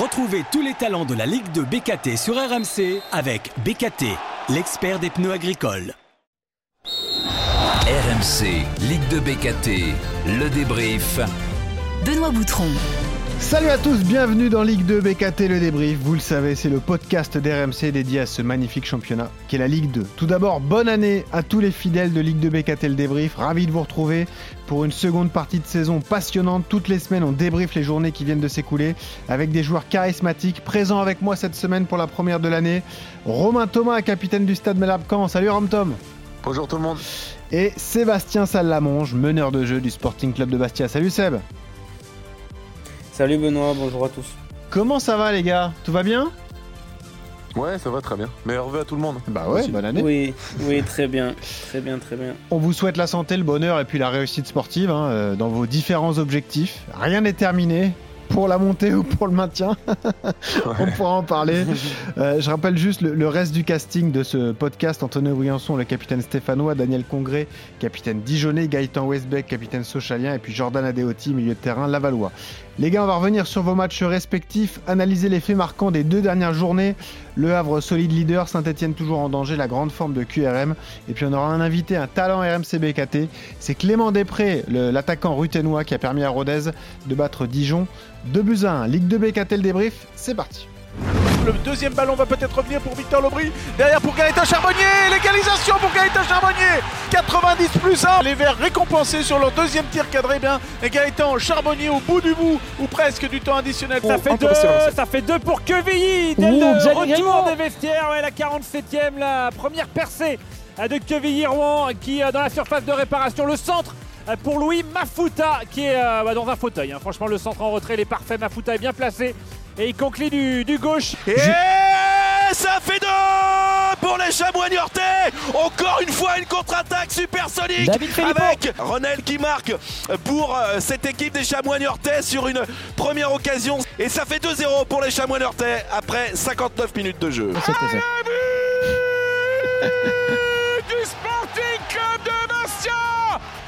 Retrouvez tous les talents de la Ligue de BKT sur RMC avec BKT, l'expert des pneus agricoles. RMC, Ligue de BKT, le débrief. Benoît Boutron. Salut à tous, bienvenue dans Ligue 2 BKT le débrief. Vous le savez, c'est le podcast d'RMC dédié à ce magnifique championnat qui est la Ligue 2. Tout d'abord, bonne année à tous les fidèles de Ligue 2 BKT le débrief. Ravi de vous retrouver pour une seconde partie de saison passionnante. Toutes les semaines, on débrief les journées qui viennent de s'écouler avec des joueurs charismatiques. Présents avec moi cette semaine pour la première de l'année, Romain Thomas, capitaine du stade Melab-Camp. Salut Rom Tom. Bonjour tout le monde. Et Sébastien Salamonge, meneur de jeu du Sporting Club de Bastia. Salut Seb. Salut Benoît, bonjour à tous. Comment ça va les gars? Tout va bien? Ouais, ça va très bien. Meilleur vœu à tout le monde. Bah ouais, bonne année. Oui, oui, très bien, très bien, très bien. On vous souhaite la santé, le bonheur et puis la réussite sportive hein, euh, dans vos différents objectifs. Rien n'est terminé pour la montée ou pour le maintien. On pourra en parler. Euh, je rappelle juste le, le, reste du casting de ce podcast. Antonio Briançon, le capitaine stéphanois, Daniel Congré, capitaine Dijonais, Gaëtan Westbeck, capitaine Sochalien, et puis Jordan Adeoti, milieu de terrain, Lavallois. Les gars, on va revenir sur vos matchs respectifs, analyser les faits marquants des deux dernières journées. Le Havre solide leader, Saint-Etienne toujours en danger, la grande forme de QRM. Et puis on aura un invité, un talent RMC BKT. C'est Clément Després, l'attaquant ruténois qui a permis à Rodez de battre Dijon. 2 buts à 1, Ligue 2 BKT le débrief, c'est parti. Le deuxième ballon va peut-être revenir pour Victor Lobry. Derrière pour Gaëtan Charbonnier. L'égalisation pour Gaëtan Charbonnier. 90 plus 1. Les Verts récompensés sur leur deuxième tir cadré bien. Et Gaëtan Charbonnier au bout du bout ou presque du temps additionnel. Ça fait deux, ça fait deux pour Quevilly. Dès Ouh, le retour des vestiaires. Ouais, la 47e, la première percée de Quevilly Rouen qui dans la surface de réparation. Le centre pour Louis Mafuta qui est euh, dans un fauteuil. Hein. Franchement, le centre en retrait, il est parfait. Mafuta est bien placé. Et il conclut du, du gauche. Et ça fait deux pour les chamois niortais. Encore une fois, une contre-attaque supersonique avec Ronel qui marque pour euh, cette équipe des chamois niortais sur une première occasion. Et ça fait 2-0 pour les chamois niortais après 59 minutes de jeu. Du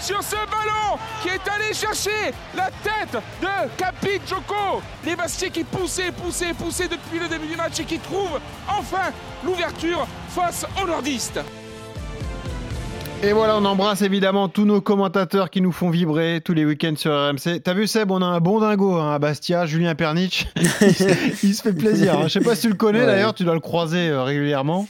sur ce ballon qui est allé chercher la tête de Capi Joko. Les Bastiais qui poussaient, poussaient, poussaient depuis le début du match et qui trouvent enfin l'ouverture face aux nordistes. Et voilà, on embrasse évidemment tous nos commentateurs qui nous font vibrer tous les week-ends sur RMC. T'as vu Seb, on a un bon dingo hein, à Bastia, Julien Pernich. il se fait plaisir. Hein. Je sais pas si tu le connais ouais. d'ailleurs, tu dois le croiser euh, régulièrement.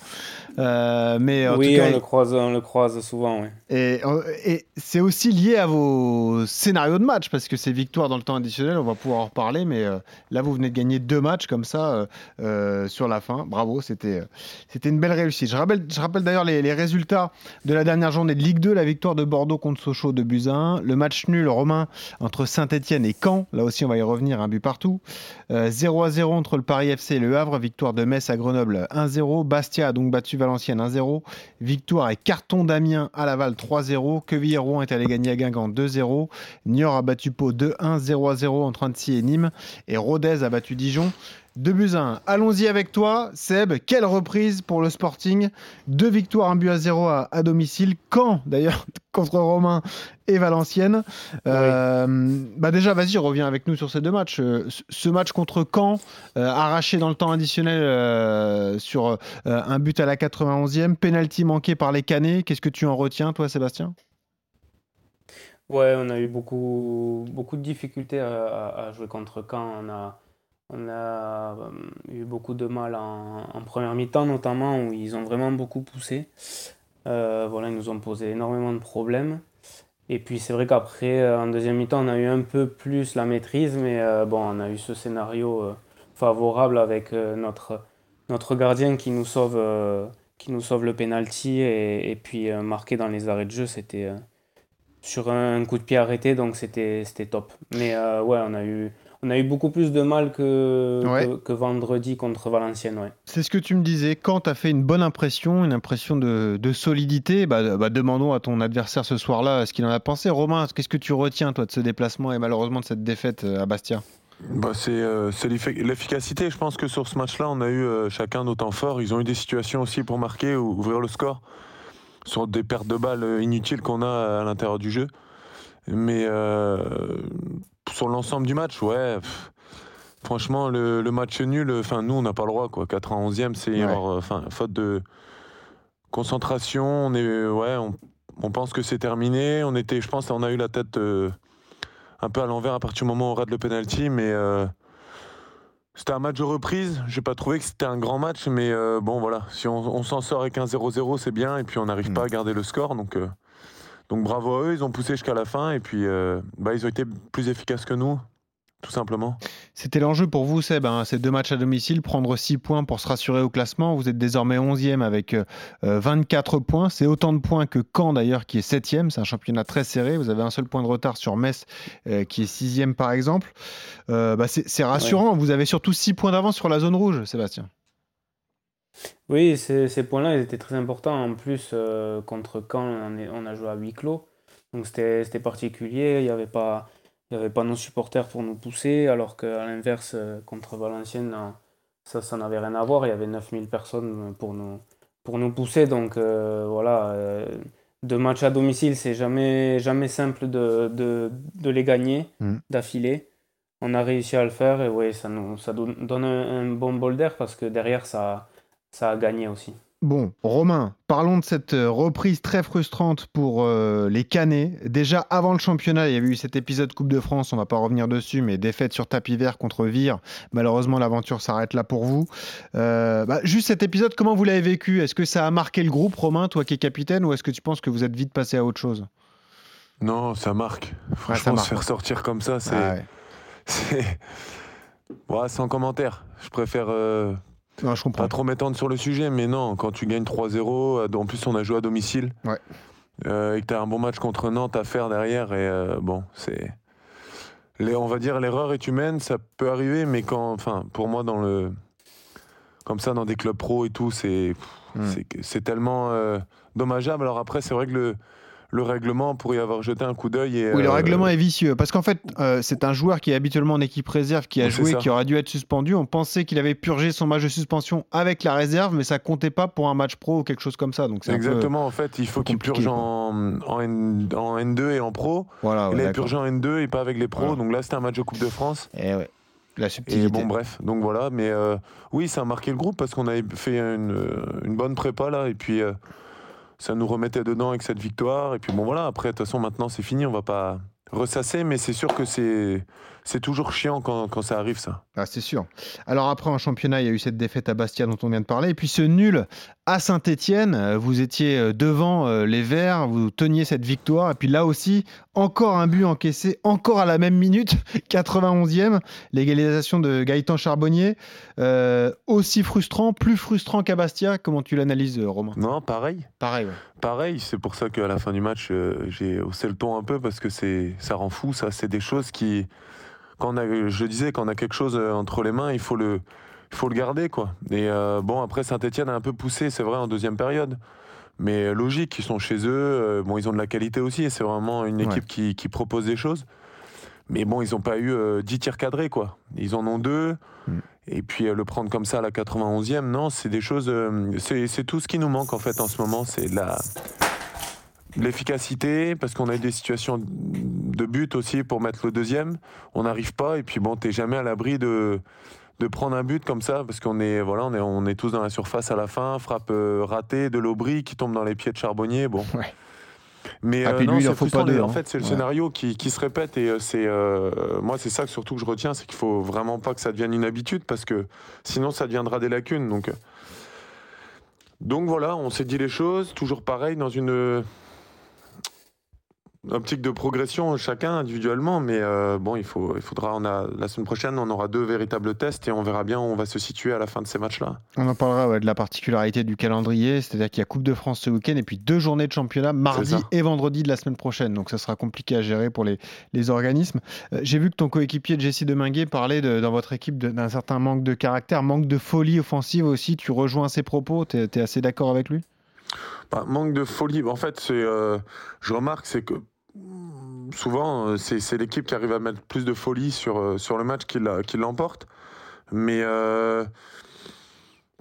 Euh, mais en oui, tout cas, on, le croise, on le croise souvent. Oui. Et, et c'est aussi lié à vos scénarios de match, parce que ces victoires dans le temps additionnel, on va pouvoir en reparler, mais euh, là, vous venez de gagner deux matchs comme ça euh, sur la fin. Bravo, c'était c'était une belle réussite. Je rappelle, je rappelle d'ailleurs les, les, résultats de la dernière journée de Ligue 2, la victoire de Bordeaux contre Sochaux de Buzyn, le match nul romain entre Saint-Etienne et Caen, là aussi on va y revenir, un but partout. 0 à 0 entre le Paris FC et le Havre, victoire de Metz à Grenoble 1-0, Bastia a donc battu Valenciennes 1-0, victoire et carton d'Amiens à Laval 3-0. Quevilly-Rouen est allé gagner à Guingamp 2-0. Niort a battu Pau 2-1, 0-0 entre Annecy et Nîmes. Et Rodez a battu Dijon 2 buts à 1. Allons-y avec toi, Seb. Quelle reprise pour le Sporting. Deux victoires, un but à 0 à, à domicile. Quand, d'ailleurs, contre Romain et Valenciennes. Euh, oui. bah déjà, vas-y, reviens avec nous sur ces deux matchs. Ce match contre Caen, euh, arraché dans le temps additionnel euh, sur un but à la 91e, penalty manqué par les Canets. Qu'est-ce que tu en retiens, toi, Sébastien? Ouais, on a eu beaucoup, beaucoup de difficultés à, à jouer contre Caen. On a, on a eu beaucoup de mal en, première mi-temps, notamment, où ils ont vraiment beaucoup poussé. Euh, voilà, ils nous ont posé énormément de problèmes. Et puis c'est vrai qu'après, euh, en deuxième mi-temps, on a eu un peu plus la maîtrise, mais euh, bon, on a eu ce scénario euh, favorable avec euh, notre, notre gardien qui nous sauve, euh, qui nous sauve le penalty et, et puis marqué dans les arrêts de jeu, c'était sur un, coup de pied arrêté, donc c'était top. Mais ouais, on a eu on a eu beaucoup plus de mal que, ouais. que, que, vendredi contre Valenciennes. Ouais. C'est ce que tu me disais. Quand tu as fait une bonne impression, une impression de, de solidité, bah, bah, demandons à ton adversaire ce soir-là ce qu'il en a pensé. Romain, qu'est-ce que tu retiens toi de ce déplacement et malheureusement de cette défaite à Bastia? Bah c'est euh, l'efficacité. Je pense que sur ce match-là, on a eu euh, chacun nos temps forts. Ils ont eu des situations aussi pour marquer ou ouvrir le score sur des pertes de balles inutiles qu'on a à l'intérieur du jeu. Mais euh, sur l'ensemble du match, ouais. franchement, le, match nul, enfin, nous, on n'a pas le droit, quoi. 91e, c'est enfin, faute de concentration. On est, ouais, on, pense que c'est terminé. On était, je pense, on a eu la tête un peu à l'envers à partir du moment où on rate le penalty, mais c'était un match de reprise. J'ai pas trouvé que c'était un grand match, mais euh, bon voilà, si on, s'en sort avec un 0-0, c'est bien. Et puis on n'arrive pas à mm. garder le score, donc euh, donc bravo à eux. Ils ont poussé jusqu'à la fin et puis euh, bah, ils ont été plus efficaces que nous tout simplement. C'était l'enjeu pour vous, Seb, hein, ces deux matchs à domicile, prendre 6 points pour se rassurer au classement. Vous êtes désormais 11e avec 24 euh, points. C'est autant de points que Caen d'ailleurs, qui est 7e. C'est un championnat très serré. Vous avez un seul point de retard sur Metz, euh, qui est 6e par exemple. Euh, bah, c'est rassurant. Vous avez surtout 6 points d'avance sur la zone rouge, Sébastien. Oui, ces, points-là, ils étaient très importants. En plus, contre Caen, on, on, a joué à huis clos. Donc c'était particulier. Il n'y avait pas il avait pas nos supporters pour nous pousser, alors qu'à l'inverse, euh, contre Valenciennes, ça, ça n'avait rien à voir. Il y avait 9000 personnes pour nous, pour nous pousser. Donc euh, voilà, euh, deux matchs à domicile, c'est jamais, jamais simple de, de, de les gagner mm. d'affilée. On a réussi à le faire et oui, ça nous ça donne un, un bon bol d'air parce que derrière, ça, ça a gagné aussi. Bon, Romain, parlons de cette euh, reprise très frustrante pour euh, les Canets. Déjà avant le championnat, il y avait eu cet épisode Coupe de France, on va pas revenir dessus, mais défaite sur tapis vert contre Vire. Malheureusement, l'aventure s'arrête là pour vous. Euh, bah, juste cet épisode, comment vous l'avez vécu? Est-ce que ça a marqué le groupe, Romain, toi qui es capitaine, ou est-ce que tu penses que vous êtes vite passé à autre chose? Non, ça marque. Franchement, se faire sortir comme ça, c'est. Ah c'est. sans commentaire. Je préfère je comprends. Pas trop m'étendre sur le sujet, mais non, quand tu gagnes 3-0, en plus on a joué à domicile, euh, et que tu as un bon match contre Nantes à faire derrière, et euh, bon, c'est. on va dire l'erreur est humaine, ça peut arriver, mais quand, enfin, pour moi, dans le, comme ça, dans des clubs pro et tout, c'est, hmm. c'est tellement euh, dommageable. Alors après, c'est vrai que le, le règlement pour y avoir jeté un coup d'œil. Oui, le euh, règlement est vicieux parce qu'en fait, euh, c'est un joueur qui est habituellement en équipe réserve, qui a joué, qui aurait dû être suspendu. On pensait qu'il avait purgé son match de suspension avec la réserve, mais ça comptait pas pour un match pro ou quelque chose comme ça. Donc Exactement, en fait, il faut qu'il purge en, en, N, 2 et en pro. Voilà, il a purgé en N2 et pas avec les pros. Donc là, c'était un match de Coupe de France. Et eh ouais. La subtilité. Et bon, bref, donc voilà. Mais euh, oui, ça a marqué le groupe parce qu'on avait fait une, une, bonne prépa là. Et puis, ça nous remettait dedans avec cette victoire. Et puis bon voilà, après de toute façon maintenant c'est fini, on va pas ressasser, mais c'est sûr que c'est c'est toujours chiant quand, quand, ça arrive ça. Ah, c'est sûr. Alors après en championnat, il y a eu cette défaite à Bastia dont on vient de parler, et puis ce nul à Saint-Étienne. Euh, vous étiez euh, devant euh, les Verts, vous teniez cette victoire, et puis là aussi encore un but encaissé, encore à la même minute, 91e, l'égalisation de Gaëtan Charbonnier. aussi frustrant, plus frustrant qu'à Bastia. Comment tu l'analyses, Romain? Non, pareil. Pareil. Pareil. C'est pour ça qu'à la fin du match, j'ai haussé le ton un peu parce que c'est ça rend fou. Ça, c'est des choses qui quand on a, je disais, quand on a quelque chose euh, entre les mains, il faut le, il faut le garder, quoi. Et euh, bon, après, Saint-Etienne a un peu poussé, c'est vrai, en deuxième période. Mais euh, logique, ils sont chez eux. bon, ils ont de la qualité aussi, et c'est vraiment une équipe qui, qui, propose des choses. Mais bon, ils n'ont pas eu 10 tirs cadrés, quoi. Ils en ont deux. Mm. Et puis le prendre comme ça à la 91e, non, c'est des choses. c'est tout ce qui nous manque, en fait, en ce moment. C'est la l'efficacité, parce qu'on a eu des situations de but aussi pour mettre le deuxième. On n'arrive pas, et puis bon, t'es jamais à l'abri de, de prendre un but comme ça, parce qu'on est, voilà, on est, on est tous dans la surface à la fin, frappe euh, ratée de l'Aubry qui tombe dans les pieds de Charbonnier. Bon. Mais ah, euh, non, il en, faut pas deux, en hein. fait, c'est le scénario qui, qui, se répète et euh, c'est moi c'est ça que surtout que je retiens, c'est qu'il faut vraiment pas que ça devienne une habitude parce que sinon ça deviendra des lacunes. Donc donc voilà, on s'est dit les choses, toujours pareil dans une optique de progression chacun individuellement, mais euh, bon, il, faut, il faudra. On a, la semaine prochaine, on aura deux véritables tests et on verra bien où on va se situer à la fin de ces matchs-là. On en parlera de la particularité du calendrier, c'est-à-dire qu'il y a Coupe de France ce week-end et puis deux journées de championnat, mardi et vendredi de la semaine prochaine. Donc ça sera compliqué à gérer pour les, les organismes. Euh, j'ai vu que ton coéquipier Jesse Deminguet parlait de, dans votre équipe d'un certain manque de caractère, manque de folie offensive aussi. Tu rejoins ses propos, tu es, assez d'accord avec lui? Bah, manque de folie. En fait, c'est, euh, je remarque, c'est que souvent, euh, c'est l'équipe qui arrive à mettre plus de folie sur, euh, sur le match qui l'emporte. Mais euh,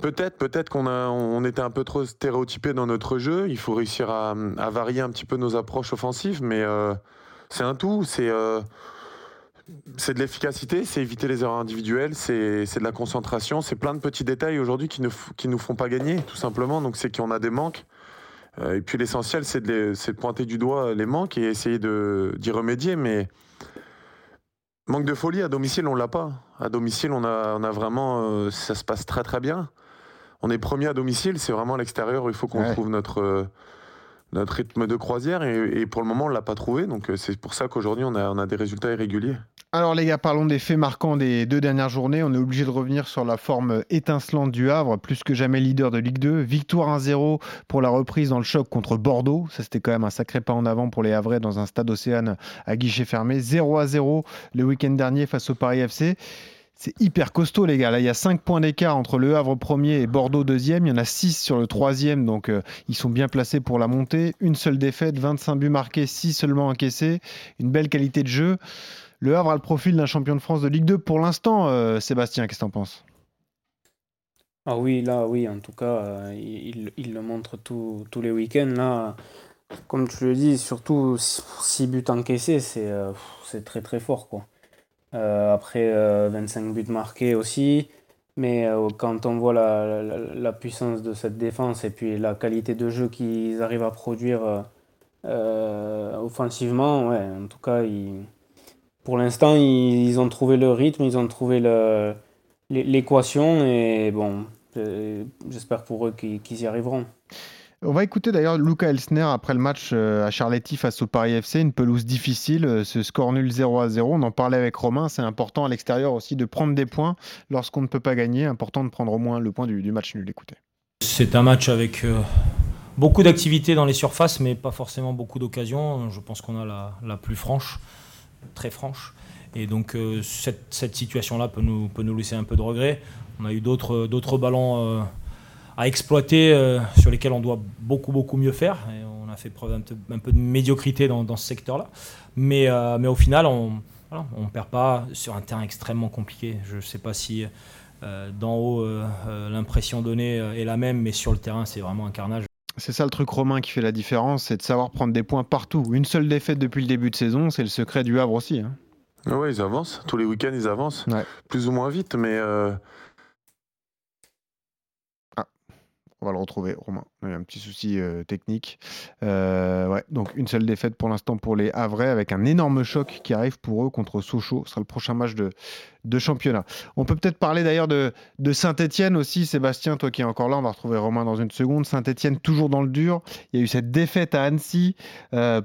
peut-être peut-être qu'on on était un peu trop stéréotypé dans notre jeu. Il faut réussir à, varier un petit peu nos approches offensives, mais c'est un tout. C'est de l'efficacité, c'est éviter les erreurs individuelles, c'est de la concentration, c'est plein de petits détails aujourd'hui qui ne qui nous font pas gagner, tout simplement. Donc c'est qu'on a des manques. Euh, et puis l'essentiel, c'est de, de, pointer du doigt les manques et essayer d'y remédier. Mais manque de folie à domicile, on l'a pas. À domicile, on a, on a vraiment, euh, ça se passe très très bien. On est premier à domicile, c'est vraiment à l'extérieur où il faut qu'on trouve notre euh, notre rythme de croisière et, pour le moment on l'a pas trouvé donc c'est pour ça qu'aujourd'hui on a, on a des résultats irréguliers. Alors les gars, parlons des faits marquants des deux dernières journées. On est obligé de revenir sur la forme étincelante du Havre, plus que jamais leader de Ligue 2. Victoire 1-0 pour la reprise dans le choc contre Bordeaux. Ça c'était quand même un sacré pas en avant pour les Havrais dans un stade Océane à guichet fermé. 0-0 le week-end dernier face au Paris FC. C'est hyper costaud, les gars. Là, il y a 5 points d'écart entre le Havre premier et Bordeaux deuxième. Il y en a 6 sur le troisième, donc euh, ils sont bien placés pour la montée. Une seule défaite, 25 buts marqués, 6 seulement encaissés. Une belle qualité de jeu. Le Havre a le profil d'un champion de France de Ligue 2 pour l'instant. Euh, Sébastien, qu'est-ce que tu en penses? Ah oui, là, oui, en tout cas, euh, il, le montre tous les week-ends. Là, comme tu le dis, surtout 6 buts encaissés, c'est euh, très très fort. Quoi. après, 25 buts marqués aussi. Mais quand on voit la, la, puissance de cette défense et puis la qualité de jeu qu'ils arrivent à produire offensivement, ouais, en tout cas, ils pour l'instant, ils, ont trouvé le rythme, ils ont trouvé l'équation et bon, euh, j'espère pour eux qu'ils y arriveront. On va écouter d'ailleurs Luca Elsner après le match euh, à Charletti face au Paris FC, une pelouse difficile, euh, ce score nul 0 à 0. On en parlait avec Romain, c'est important à l'extérieur aussi de prendre des points lorsqu'on ne peut pas gagner, important de prendre au moins le point du, match nul. Écoutez. C'est un match avec beaucoup d'activités dans les surfaces, mais pas forcément beaucoup d'occasions. Je pense qu'on a la plus franche très franche. Et donc euh, cette, situation-là peut nous, peut nous laisser un peu de regret. On a eu d'autres, d'autres ballons euh, à exploiter euh, sur lesquels on doit beaucoup, beaucoup mieux faire. Et on a fait preuve un, peu de médiocrité dans, ce secteur-là. Mais, mais au final, on ne on perd pas sur un terrain extrêmement compliqué. Je ne sais pas si d'en haut, l'impression donnée est la même, mais sur le terrain, c'est vraiment un carnage. C'est ça le truc romain qui fait la différence, c'est de savoir prendre des points partout. Une seule défaite depuis le début de saison, c'est le secret du Havre aussi. Hein. Ah oui, ils avancent. Tous les week-ends, ils avancent. Plus ou moins vite, mais euh, On va le retrouver, Romain. A un petit souci technique. Ouais, donc une seule défaite pour l'instant pour les Havrais, avec un énorme choc qui arrive pour eux contre Sochaux. Ce sera le prochain match de, de championnat. On peut peut-être parler d'ailleurs de, de Saint-Etienne aussi. Sébastien, toi qui es encore là, on va retrouver Romain dans une seconde. Saint-Etienne toujours dans le dur. Il y a eu cette défaite à Annecy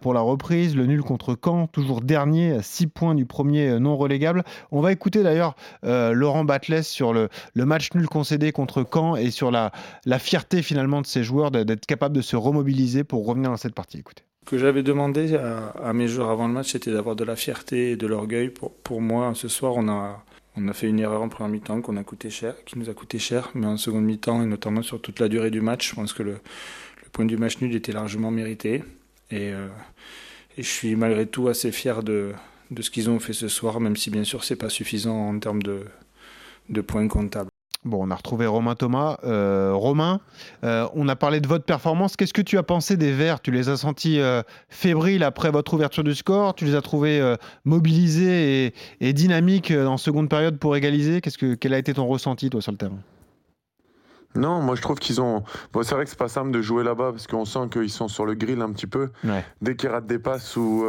pour la reprise, le nul contre Caen, toujours dernier, à 6 points du premier non relégable. On va écouter d'ailleurs Laurent Batles sur le, le, match nul concédé contre Caen et sur la, la fierté finalement de ces joueurs d'être capables de se remobiliser pour revenir dans cette partie. Écoutez. Ce que j'avais demandé à, mes joueurs avant le match, c'était d'avoir de la fierté et de l'orgueil. Pour, pour moi, ce soir, on a, on a fait une erreur en première mi-temps qu'on a coûté cher, qui nous a coûté cher, mais en seconde mi-temps et notamment sur toute la durée du match, je pense que le, le point du match nul était largement mérité. Et, euh, et je suis malgré tout assez fier de, de ce qu'ils ont fait ce soir, même si bien sûr c'est pas suffisant en termes de, de points comptables. Bon, on a retrouvé Romain Thomas. Euh, Romain, euh, on a parlé de votre performance. Qu'est-ce que tu as pensé des Verts? Tu les as sentis euh, fébriles après votre ouverture du score? Tu les as trouvés mobilisés et, dynamiques en seconde période pour égaliser? Qu'est-ce que, Quel a été ton ressenti, toi, sur le terrain? Non, moi je trouve qu'ils ont. Bon, c'est vrai que c'est pas simple de jouer là-bas parce qu'on sent qu'ils sont sur le grill un petit peu. Dès qu'ils ratent des passes ou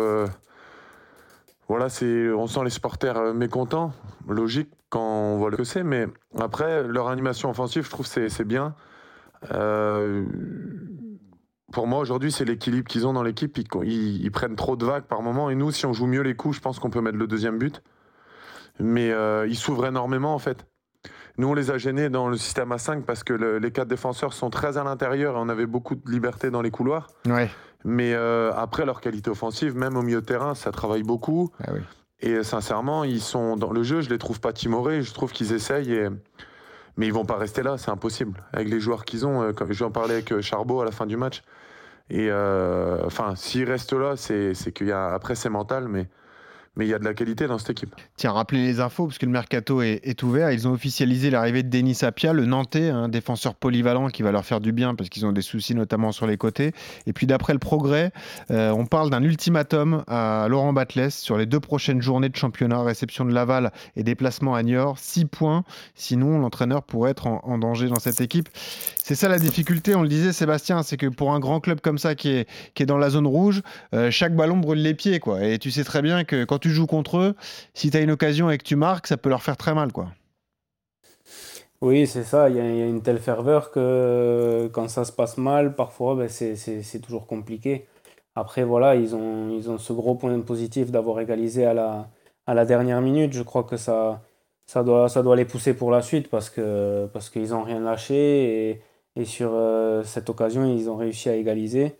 voilà, c'est, on sent les supporters mécontents, logique quand on voit le que c'est. Mais après, leur animation offensive, je trouve c'est c'est bien. Euh, pour moi, aujourd'hui, c'est l'équilibre qu'ils ont dans l'équipe. Ils, prennent trop de vagues par moment. Et nous, si on joue mieux les coups, je pense qu'on peut mettre le deuxième but. Mais euh, ils s'ouvrent énormément, en fait. Nous, on les a gênés dans le système à 5 parce que les quatre défenseurs sont très à l'intérieur et on avait beaucoup de liberté dans les couloirs. Ouais. Mais euh, après, leur qualité offensive, même au milieu de terrain, ça travaille beaucoup. Ah oui. Et sincèrement, ils sont dans le jeu, je les trouve pas timorés, je trouve qu'ils essayent, et... mais ils vont pas rester là, c'est impossible. Avec les joueurs qu'ils ont, euh, j'en parlais avec euh, Charbot à la fin du match. Et euh, enfin, s'ils restent là, c'est qu'il y a après c'est mental, mais mais il y a de la qualité dans cette équipe. Tiens, rappelez les infos, parce que le mercato est, ouvert. Ils ont officialisé l'arrivée de Denis Sapia, le Nantais, un défenseur polyvalent qui va leur faire du bien, parce qu'ils ont des soucis notamment sur les côtés. Et puis d'après le progrès, euh, on parle d'un ultimatum à Laurent Batles sur les deux prochaines journées de championnat, réception de Laval et déplacement à Niort. Six points, sinon l'entraîneur pourrait être en, danger dans cette équipe. C'est ça la difficulté, on le disait Sébastien, c'est que pour un grand club comme ça qui est, qui est dans la zone rouge, euh, chaque ballon brûle les pieds. quoi. Et tu sais très bien que quand tu joues contre eux, si tu as une occasion et que tu marques, ça peut leur faire très mal. quoi. Oui, c'est ça. Il y, a une telle ferveur que quand ça se passe mal, parfois, ben, c'est toujours compliqué. Après, voilà, ils ont, ils ont ce gros point positif d'avoir égalisé à la, à la dernière minute. Je crois que ça, ça, doit, ça doit les pousser pour la suite parce qu'ils parce qu'ils n'ont rien lâché. Et, et sur euh, cette occasion, ils ont réussi à égaliser.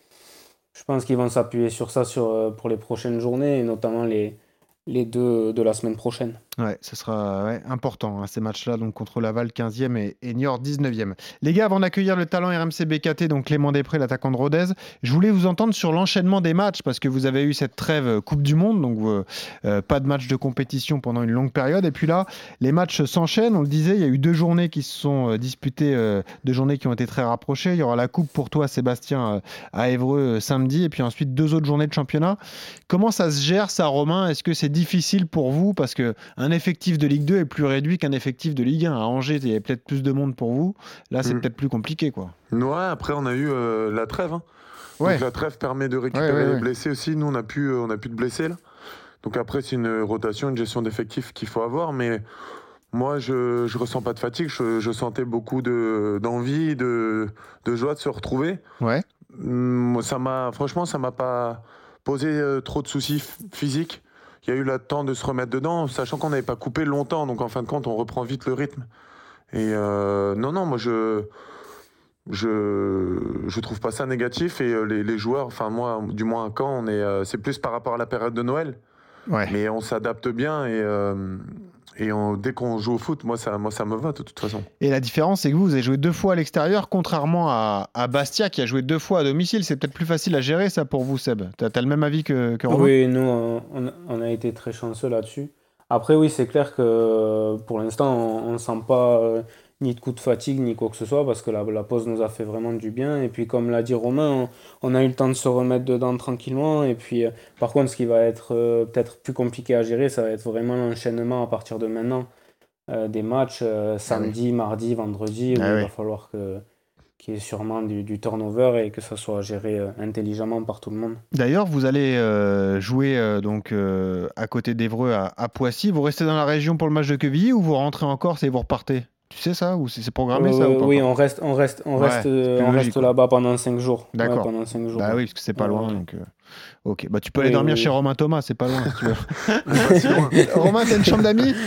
Je pense qu'ils vont s'appuyer sur ça sur, euh, pour les prochaines journées, notamment les, les deux de la semaine prochaine. Ouais, ce sera important, hein, ces matchs-là, donc contre Laval 15e et, et Niort 19e. Les gars, avant d'accueillir le talent RMC BKT, donc Clément Després, l'attaquant de Rodez, je voulais vous entendre sur l'enchaînement des matchs, parce que vous avez eu cette trêve euh, Coupe du Monde, donc euh, euh, pas de match de compétition pendant une longue période. Et puis là, les matchs s'enchaînent, on le disait, il y a eu deux journées qui se sont disputées, deux journées qui ont été très rapprochées. Il y aura la Coupe pour toi, Sébastien, à Évreux samedi, et puis ensuite deux autres journées de championnat. Comment ça se gère, ça, Romain? Est-ce que c'est difficile pour vous? Parce que un effectif de Ligue 2 est plus réduit qu'un effectif de Ligue 1. À Angers, il y avait peut-être plus de monde pour vous. Là, c'est mm. peut-être plus compliqué. quoi. Ouais, après, on a eu euh, la trêve. Hein. Donc, la trêve permet de récupérer les blessés aussi. Nous, on n'a plus, euh, on a plus de blessés. Là. Donc après, c'est une rotation, une gestion d'effectifs qu'il faut avoir. Mais moi, je ne ressens pas de fatigue. Je, sentais beaucoup d'envie, de, de, joie de se retrouver. Ouais. Ça m'a, franchement, ça m'a pas posé euh, trop de soucis physiques il y a eu le temps de se remettre dedans, sachant qu'on n'avait pas coupé longtemps. Donc en fin de compte, on reprend vite le rythme. Et euh, non, non, moi je je je trouve pas ça négatif et euh, les, les joueurs, enfin moi, du moins quand on est, euh, c'est plus par rapport à la période de Noël. Ouais. Mais on s'adapte bien et et dès qu'on joue au foot, moi ça, moi ça me va de toute façon. Et la différence, c'est que vous, vous avez joué deux fois à l'extérieur, contrairement à, à, Bastia qui a joué deux fois à domicile. C'est peut-être plus facile à gérer ça pour vous, Seb. Tu as, le même avis que, que Romain? Oui, nous, on, a été très chanceux là-dessus. Après, oui, c'est clair que pour l'instant, on ne sent pas euh, ni de coup de fatigue, ni quoi que ce soit, parce que la, la pause nous a fait vraiment du bien. Et puis, comme l'a dit Romain, on, a eu le temps de se remettre dedans tranquillement. Et puis, euh, par contre, ce qui va être euh, peut-être plus compliqué à gérer, ça va être vraiment l'enchaînement à partir de maintenant euh, des matchs samedi, ah mardi, vendredi, où ah il va falloir que qu'il y ait sûrement du, turnover et que ça soit géré intelligemment par tout le monde. D'ailleurs, vous allez jouer donc à côté d'Evreux à, à, Poissy. Vous restez dans la région pour le match de Quevilly ou vous rentrez en Corse et vous repartez? Tu sais ça ou c'est programmé ça ou Oui, on reste, on reste, on reste, on reste là-bas pendant 5 jours. D'accord. pendant 5 jours. Bah oui, parce que c'est pas loin. Donc, euh, Ok, bah tu peux aller dormir chez Romain Thomas, c'est pas loin si tu veux. Romain, t'as une chambre d'amis?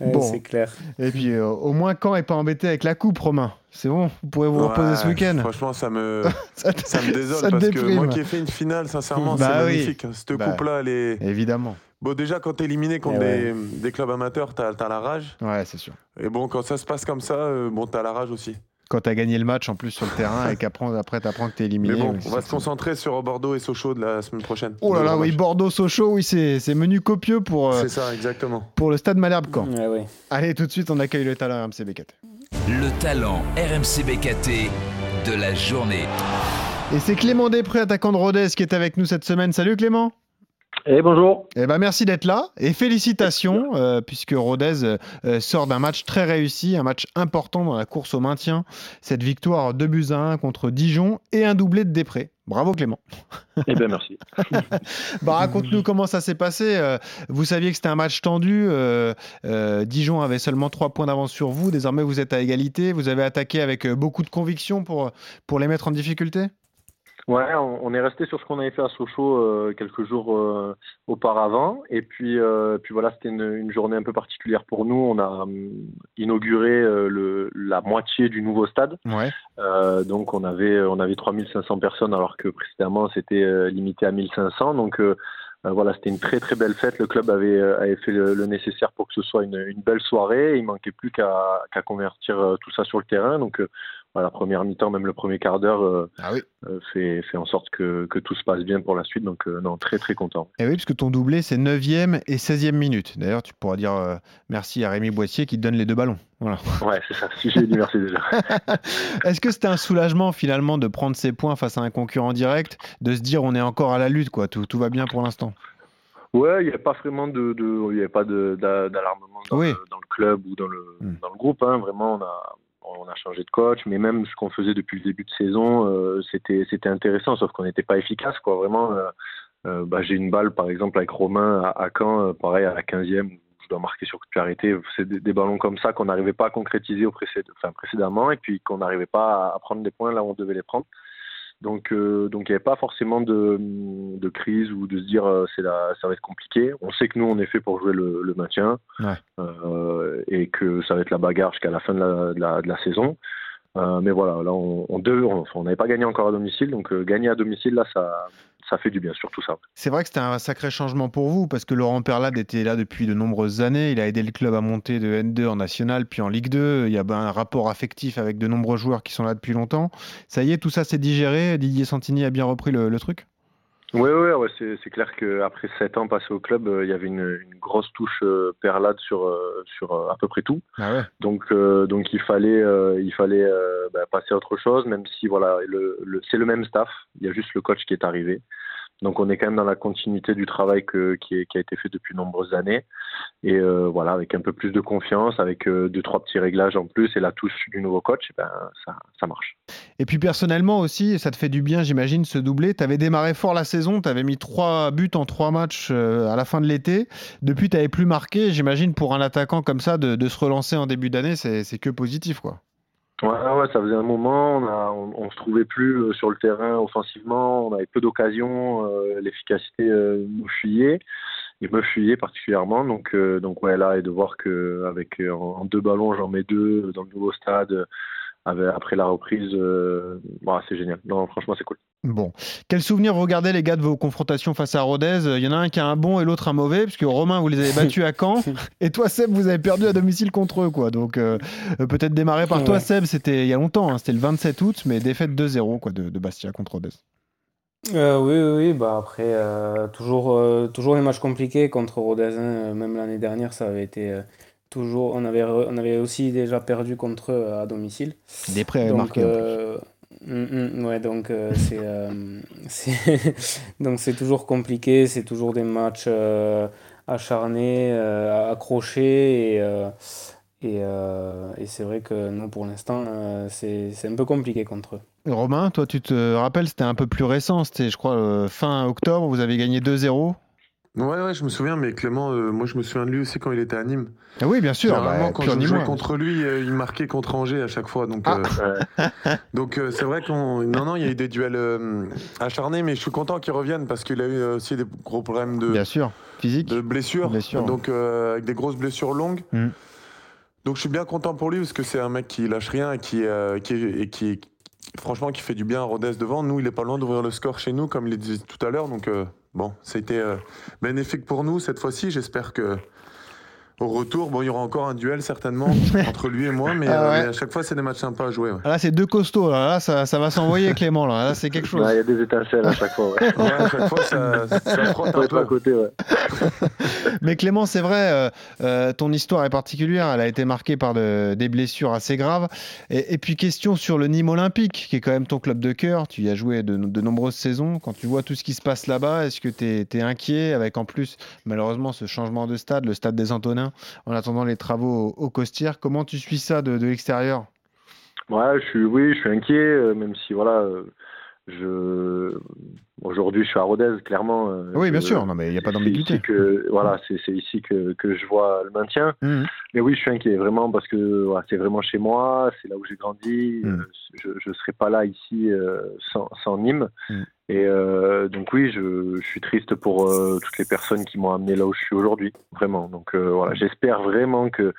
Bon, c'est clair. Et puis euh, au moins quand est pas embêté avec la coupe, Romain? C'est bon, vous pourrez vous reposer ce week-end. Franchement, ça me, ça, me désole parce que moi qui ai fait une finale, sincèrement, bah c'est magnifique. Cette bah, coupe-là, elle est. Évidemment. Bon, déjà, quand t'es éliminé contre eh des, clubs amateurs, t'as as la rage. Ouais, c'est sûr. Et bon, quand ça se passe comme ça, euh, bon, t'as la rage aussi. Quand t'as gagné le match en plus sur le terrain et qu'après t'apprends que t'es éliminé. Mais bon, on va se concentrer sur Bordeaux et Sochaux de la semaine prochaine. Oh là là, oui, Bordeaux-Sochaux, oui, c'est menu copieux pour. Euh, c'est ça, exactement. Pour le stade Malherbe. Ouais, Allez, tout de suite, on accueille le talent RMC BKT. Le talent RMC BKT de la journée. Et c'est Clément Després, attaquant de Rodez, qui est avec nous cette semaine. Salut Clément. Et eh, bonjour. Eh ben merci d'être là et félicitations euh, puisque Rodez euh, sort d'un match très réussi, un match important dans la course au maintien. Cette victoire 2 buts à 1 contre Dijon et un doublé de Després. Bravo Clément. Eh bien merci. bah, raconte-nous comment ça s'est passé. Euh, vous saviez que c'était un match tendu. Dijon avait seulement 3 points d'avance sur vous. Désormais vous êtes à égalité. Vous avez attaqué avec beaucoup de conviction pour, pour les mettre en difficulté? Ouais, on, est resté sur ce qu'on avait fait à Sochaux euh, quelques jours euh, auparavant. Et puis, euh, puis voilà, c'était une, journée un peu particulière pour nous. On a inauguré le, la moitié du nouveau stade. Ouais. donc on avait, on avait 3500 personnes alors que précédemment c'était limité à 1500. Donc voilà, c'était une très très belle fête. Le club avait, avait fait le, nécessaire pour que ce soit une, une belle soirée. Il manquait plus qu'à convertir tout ça sur le terrain. Donc la première mi-temps, même le premier quart d'heure, ah oui. fait, fait en sorte que, que, tout se passe bien pour la suite. Donc, non, très très content. Et oui, parce que ton doublé, c'est 9e et 16e minute. D'ailleurs, tu pourras dire merci à Rémi Boissier qui te donne les deux ballons. Voilà. Ouais, c'est ça. Si j'ai dit merci déjà. Est-ce que c'était un soulagement finalement de prendre ses points face à un concurrent direct, de se dire on est encore à la lutte, quoi, tout, tout va bien pour l'instant? Ouais, il n'y a pas vraiment de, de y a pas d'alarmement dans, le, dans, le club ou dans le, hmm. dans le groupe. Hein. Vraiment, on a, on a changé de coach, mais même ce qu'on faisait depuis le début de saison, euh, c'était, c'était intéressant, sauf qu'on n'était pas efficace, quoi. Vraiment, euh, euh, bah, j'ai une balle, par exemple, avec Romain à, Caen, pareil à la 15e, je dois marquer sur coup de arrêté. C'est des, ballons comme ça qu'on n'arrivait pas à concrétiser précédemment, et puis qu'on n'arrivait pas à, prendre des points là où on devait les prendre. Donc, euh, donc il n'y avait pas forcément de, de, crise ou de se dire euh, c'est là, ça va être compliqué. On sait que nous on est fait pour jouer le, le maintien euh, et que ça va être la bagarre jusqu'à la fin de la, de la, de la saison. Euh, mais voilà, là on, on on n'avait pas gagné encore à domicile, donc gagner à domicile là ça, ça fait du bien, surtout ça. C'est vrai que c'était un sacré changement pour vous, parce que Laurent Perlade était là depuis de nombreuses années. Il a aidé le club à monter de N2 en National, puis en Ligue 2. Il y a un rapport affectif avec de nombreux joueurs qui sont là depuis longtemps. Ça y est, tout ça s'est digéré. Didier Santini a bien repris le, truc? Oui, ouais, ouais, c'est clair qu'après 7 ans passés au club, euh, il y avait une, grosse touche euh, perlade sur, euh, sur à peu près tout. Ah donc, donc il fallait, il fallait bah, passer à autre chose, même si voilà, le, c'est le même staff, il y a juste le coach qui est arrivé. Donc on est quand même dans la continuité du travail qui, a été fait depuis de nombreuses années. Et euh, voilà, avec un peu plus de confiance, avec euh, deux, trois petits réglages en plus et la touche du nouveau coach, eh ben, ça, marche. Et puis personnellement aussi, ça te fait du bien, j'imagine, ce doublé. Tu avais démarré fort la saison, tu avais mis trois buts en trois matchs euh, à la fin de l'été. Depuis, tu n'avais plus marqué. J'imagine pour un attaquant comme ça, de se relancer en début d'année, c'est que positif. quoi. Ouais, ouais, ça faisait un moment, on, a, on, se trouvait plus euh, sur le terrain offensivement, on avait peu d'occasions, euh, l'efficacité euh, nous fuyait, et me fuyait particulièrement. Donc, donc ouais, là, et de voir que avec en, deux ballons, j'en mets deux dans le nouveau stade, après la reprise, bah, c'est génial. Non, franchement, c'est cool. Bon. Quel souvenir vous gardez, les gars, de vos confrontations face à Rodez? Il y en a un qui a un bon et l'autre un mauvais, puisque Romain, vous les avez battus à Caen, et toi, Seb, vous avez perdu à domicile contre eux. quoi. Donc, euh, peut-être démarrer par toi, Seb, c'était il y a longtemps, hein, c'était le 27 août, mais défaite 2-0 quoi, de, Bastia contre Rodez. Euh, oui, oui, bah après, euh, toujours, toujours les matchs compliqués contre Rodez. Hein. même l'année dernière, ça avait été toujours. On avait, on avait aussi déjà perdu contre eux à domicile. Des prêts à marquer. Mm, mm, ouais, donc euh, euh, c'est donc c'est toujours compliqué, c'est toujours des matchs euh, acharnés, accrochés et et, et c'est vrai que nous pour l'instant c'est un peu compliqué contre eux. Romain, toi tu te rappelles, c'était un peu plus récent, c'était je crois fin octobre, vous avez gagné 2-0 Ouais, ouais, je me souviens, mais Clément, euh, moi je me souviens de lui aussi quand il était à Nîmes. Ah oui, bien sûr. Bah, quand je jouais contre lui, euh, il marquait contre Angers à chaque fois. Donc, ah. euh, donc c'est vrai qu'on. Non, non, il y a eu des duels acharnés, mais je suis content qu'il revienne parce qu'il a eu aussi des gros problèmes de. Bien sûr, physique. De blessures. Donc avec des grosses blessures longues. Mm. Donc je suis bien content pour lui parce que c'est un mec qui lâche rien et qui, qui, et qui, franchement, qui fait du bien à Rodez devant. Nous, il est pas loin d'ouvrir le score chez nous, comme il le disait tout à l'heure. Donc Bon, c'était euh, bénéfique pour nous cette fois-ci. J'espère que au retour, bon, il y aura encore un duel certainement entre lui et moi, mais, ah euh, à chaque fois, c'est des matchs sympas à jouer. Ah, là, c'est deux costauds. Là, ça, ça va s'envoyer, Clément. Là, c'est quelque chose. Il y a des étincelles à chaque fois. à chaque fois, ça, ça frotte un peu. À côté, mais Clément, c'est vrai, euh, euh, ton histoire est particulière. Elle a été marquée par des blessures assez graves. Et, puis, question sur le Nîmes Olympique, qui est quand même ton club de cœur. Tu y as joué de, nombreuses saisons. Quand tu vois tout ce qui se passe là-bas, est-ce que tu es, es, inquiet avec en plus, malheureusement, ce changement de stade, le stade des Antonins? En attendant les travaux au, Costière. Comment tu suis ça de, l'extérieur? Ouais, je suis, oui, je suis inquiet, euh, même si voilà, euh, je aujourd'hui je suis à Rodez, clairement. Euh, oui, bien sûr, non, mais il n'y a pas d'ambiguïté. voilà, c'est ici que, que, je vois le maintien. Mmh. Mais oui, je suis inquiet vraiment parce que c'est vraiment chez moi, c'est là où j'ai grandi. Mmh. Je ne serais pas là ici sans, sans, Nîmes. Mmh. Et euh, donc oui, je, je, suis triste pour euh, toutes les personnes qui m'ont amené là où je suis aujourd'hui, vraiment. Donc euh, voilà, j'espère vraiment que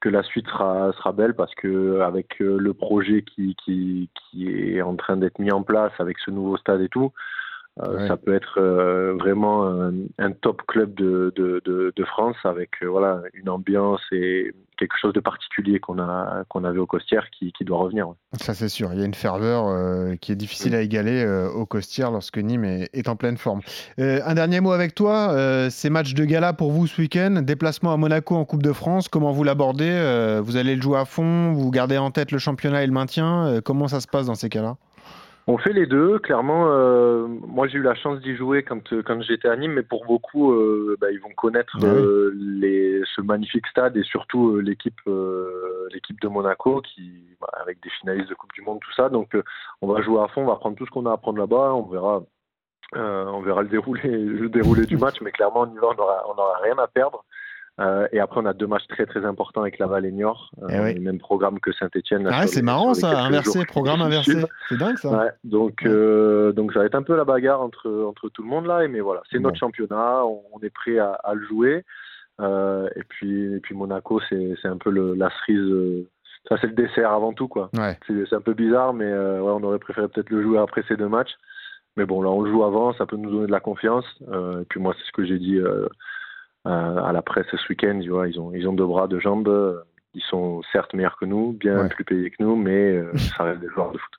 que la suite sera sera belle parce que avec le projet qui qui, qui est en train d'être mis en place avec ce nouveau stade et tout, Ça peut être vraiment un, top club de, de, de, France avec voilà une ambiance et quelque chose de particulier qu'on a qu'on avait au Costières qui, qui doit revenir. Ça c'est sûr, il y a une ferveur euh, qui est difficile à égaler euh, au Costières lorsque Nîmes est, en pleine forme. Euh, un dernier mot avec toi, ces matchs de gala pour vous ce week-end, déplacement à Monaco en Coupe de France, comment vous l'abordez Vous allez le jouer à fond, vous gardez en tête le championnat et le maintien, comment ça se passe dans ces cas-là? On fait les deux, clairement. Euh, moi, j'ai eu la chance d'y jouer quand, euh, quand j'étais à Nîmes, mais pour beaucoup, euh, bah, ils vont connaître les, ce magnifique stade et surtout l'équipe, l'équipe de Monaco, qui, bah, avec des finalistes de Coupe du Monde, tout ça. Donc, on va jouer à fond, on va prendre tout ce qu'on a à prendre là-bas. On verra, on verra le déroulé, le déroulé du match, mais clairement, on y va, on n'aura on aura rien à perdre. Euh, et après, on a deux matchs très très importants avec Laval et Niort, euh, eh même programme que Saint-Etienne. Ah, c'est marrant ça, inversé, programme inversé. C'est dingue ça. Ouais, donc, euh, donc ça va être un peu la bagarre entre, entre tout le monde là, mais voilà, c'est notre championnat, on, est prêt à, à le jouer. et, puis, et puis Monaco, c'est un peu le, la cerise. ça, c'est le dessert avant tout, quoi. Ouais. C'est un peu bizarre, mais ouais, on aurait préféré peut-être le jouer après ces deux matchs. Mais bon, là, on le joue avant, ça peut nous donner de la confiance. et puis moi, c'est ce que j'ai dit à la presse ce week-end. Tu vois, ils ont, ils ont deux bras, deux jambes. Ils sont certes meilleurs que nous, bien plus payés que nous, mais euh, ça reste des joueurs de foot.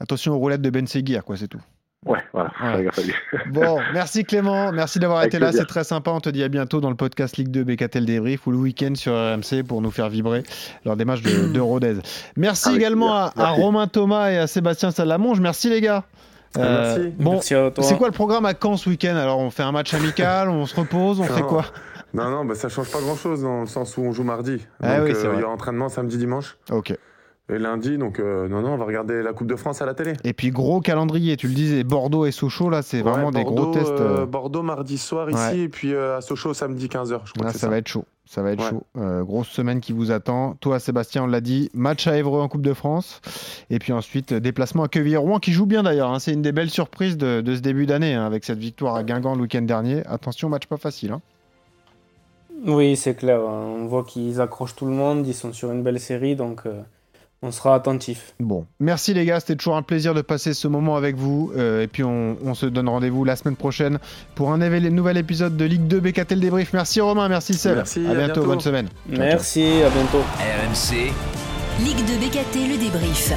Attention aux roulettes de Ben Seguir, quoi, c'est tout. Ouais, voilà. bon, merci Clément, merci d'avoir été là, c'est très sympa. On te dit à bientôt dans le podcast Ligue 2 BKTL Débrief ou le week-end sur RMC pour nous faire vibrer lors des matchs de, de Rodez. Merci également à, à, Romain Thomas et à Sébastien Salamonge. Merci les gars. Euh, merci. Bon, c'est quoi le programme à Caen ce week-end Alors, on fait un match amical, on se repose, on fait quoi? Non, non, bah, ça change pas grand-chose dans le sens où on joue mardi. Ah donc, euh, il y aura entraînement samedi, dimanche. Ok. Et lundi, donc euh, non, non, on va regarder la Coupe de France à la télé. Et puis gros calendrier, tu le disais, Bordeaux et Sochaux, là, c'est vraiment des gros tests. Bordeaux mardi soir ici, et puis à Sochaux samedi 15h. Je crois ah, ça, va être chaud. Ça va être chaud. Euh, grosse semaine qui vous attend. Toi, Sébastien, on l'a dit, match à Évreux en Coupe de France. Et puis ensuite, déplacement à Quevilly-Rouen, qui joue bien d'ailleurs. Hein. C'est une des belles surprises de, ce début d'année, hein, avec cette victoire à Guingamp le week-end dernier. Attention, match pas facile. Hein. Oui, c'est clair. On voit qu'ils accrochent tout le monde. Ils sont sur une belle série. Donc. Euh, on sera attentif. Bon, merci les gars, c'était toujours un plaisir de passer ce moment avec vous. Euh, et puis on, se donne rendez-vous la semaine prochaine pour un nouvel épisode de Ligue 2 BKT le débrief. Merci Romain, merci Seb. Merci, à, bientôt, bonne semaine. Merci, à bientôt. RMC. Ligue 2 BKT le débrief.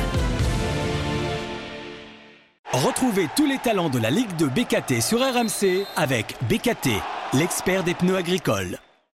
Retrouvez tous les talents de la Ligue 2 BKT sur RMC avec BKT, l'expert des pneus agricoles.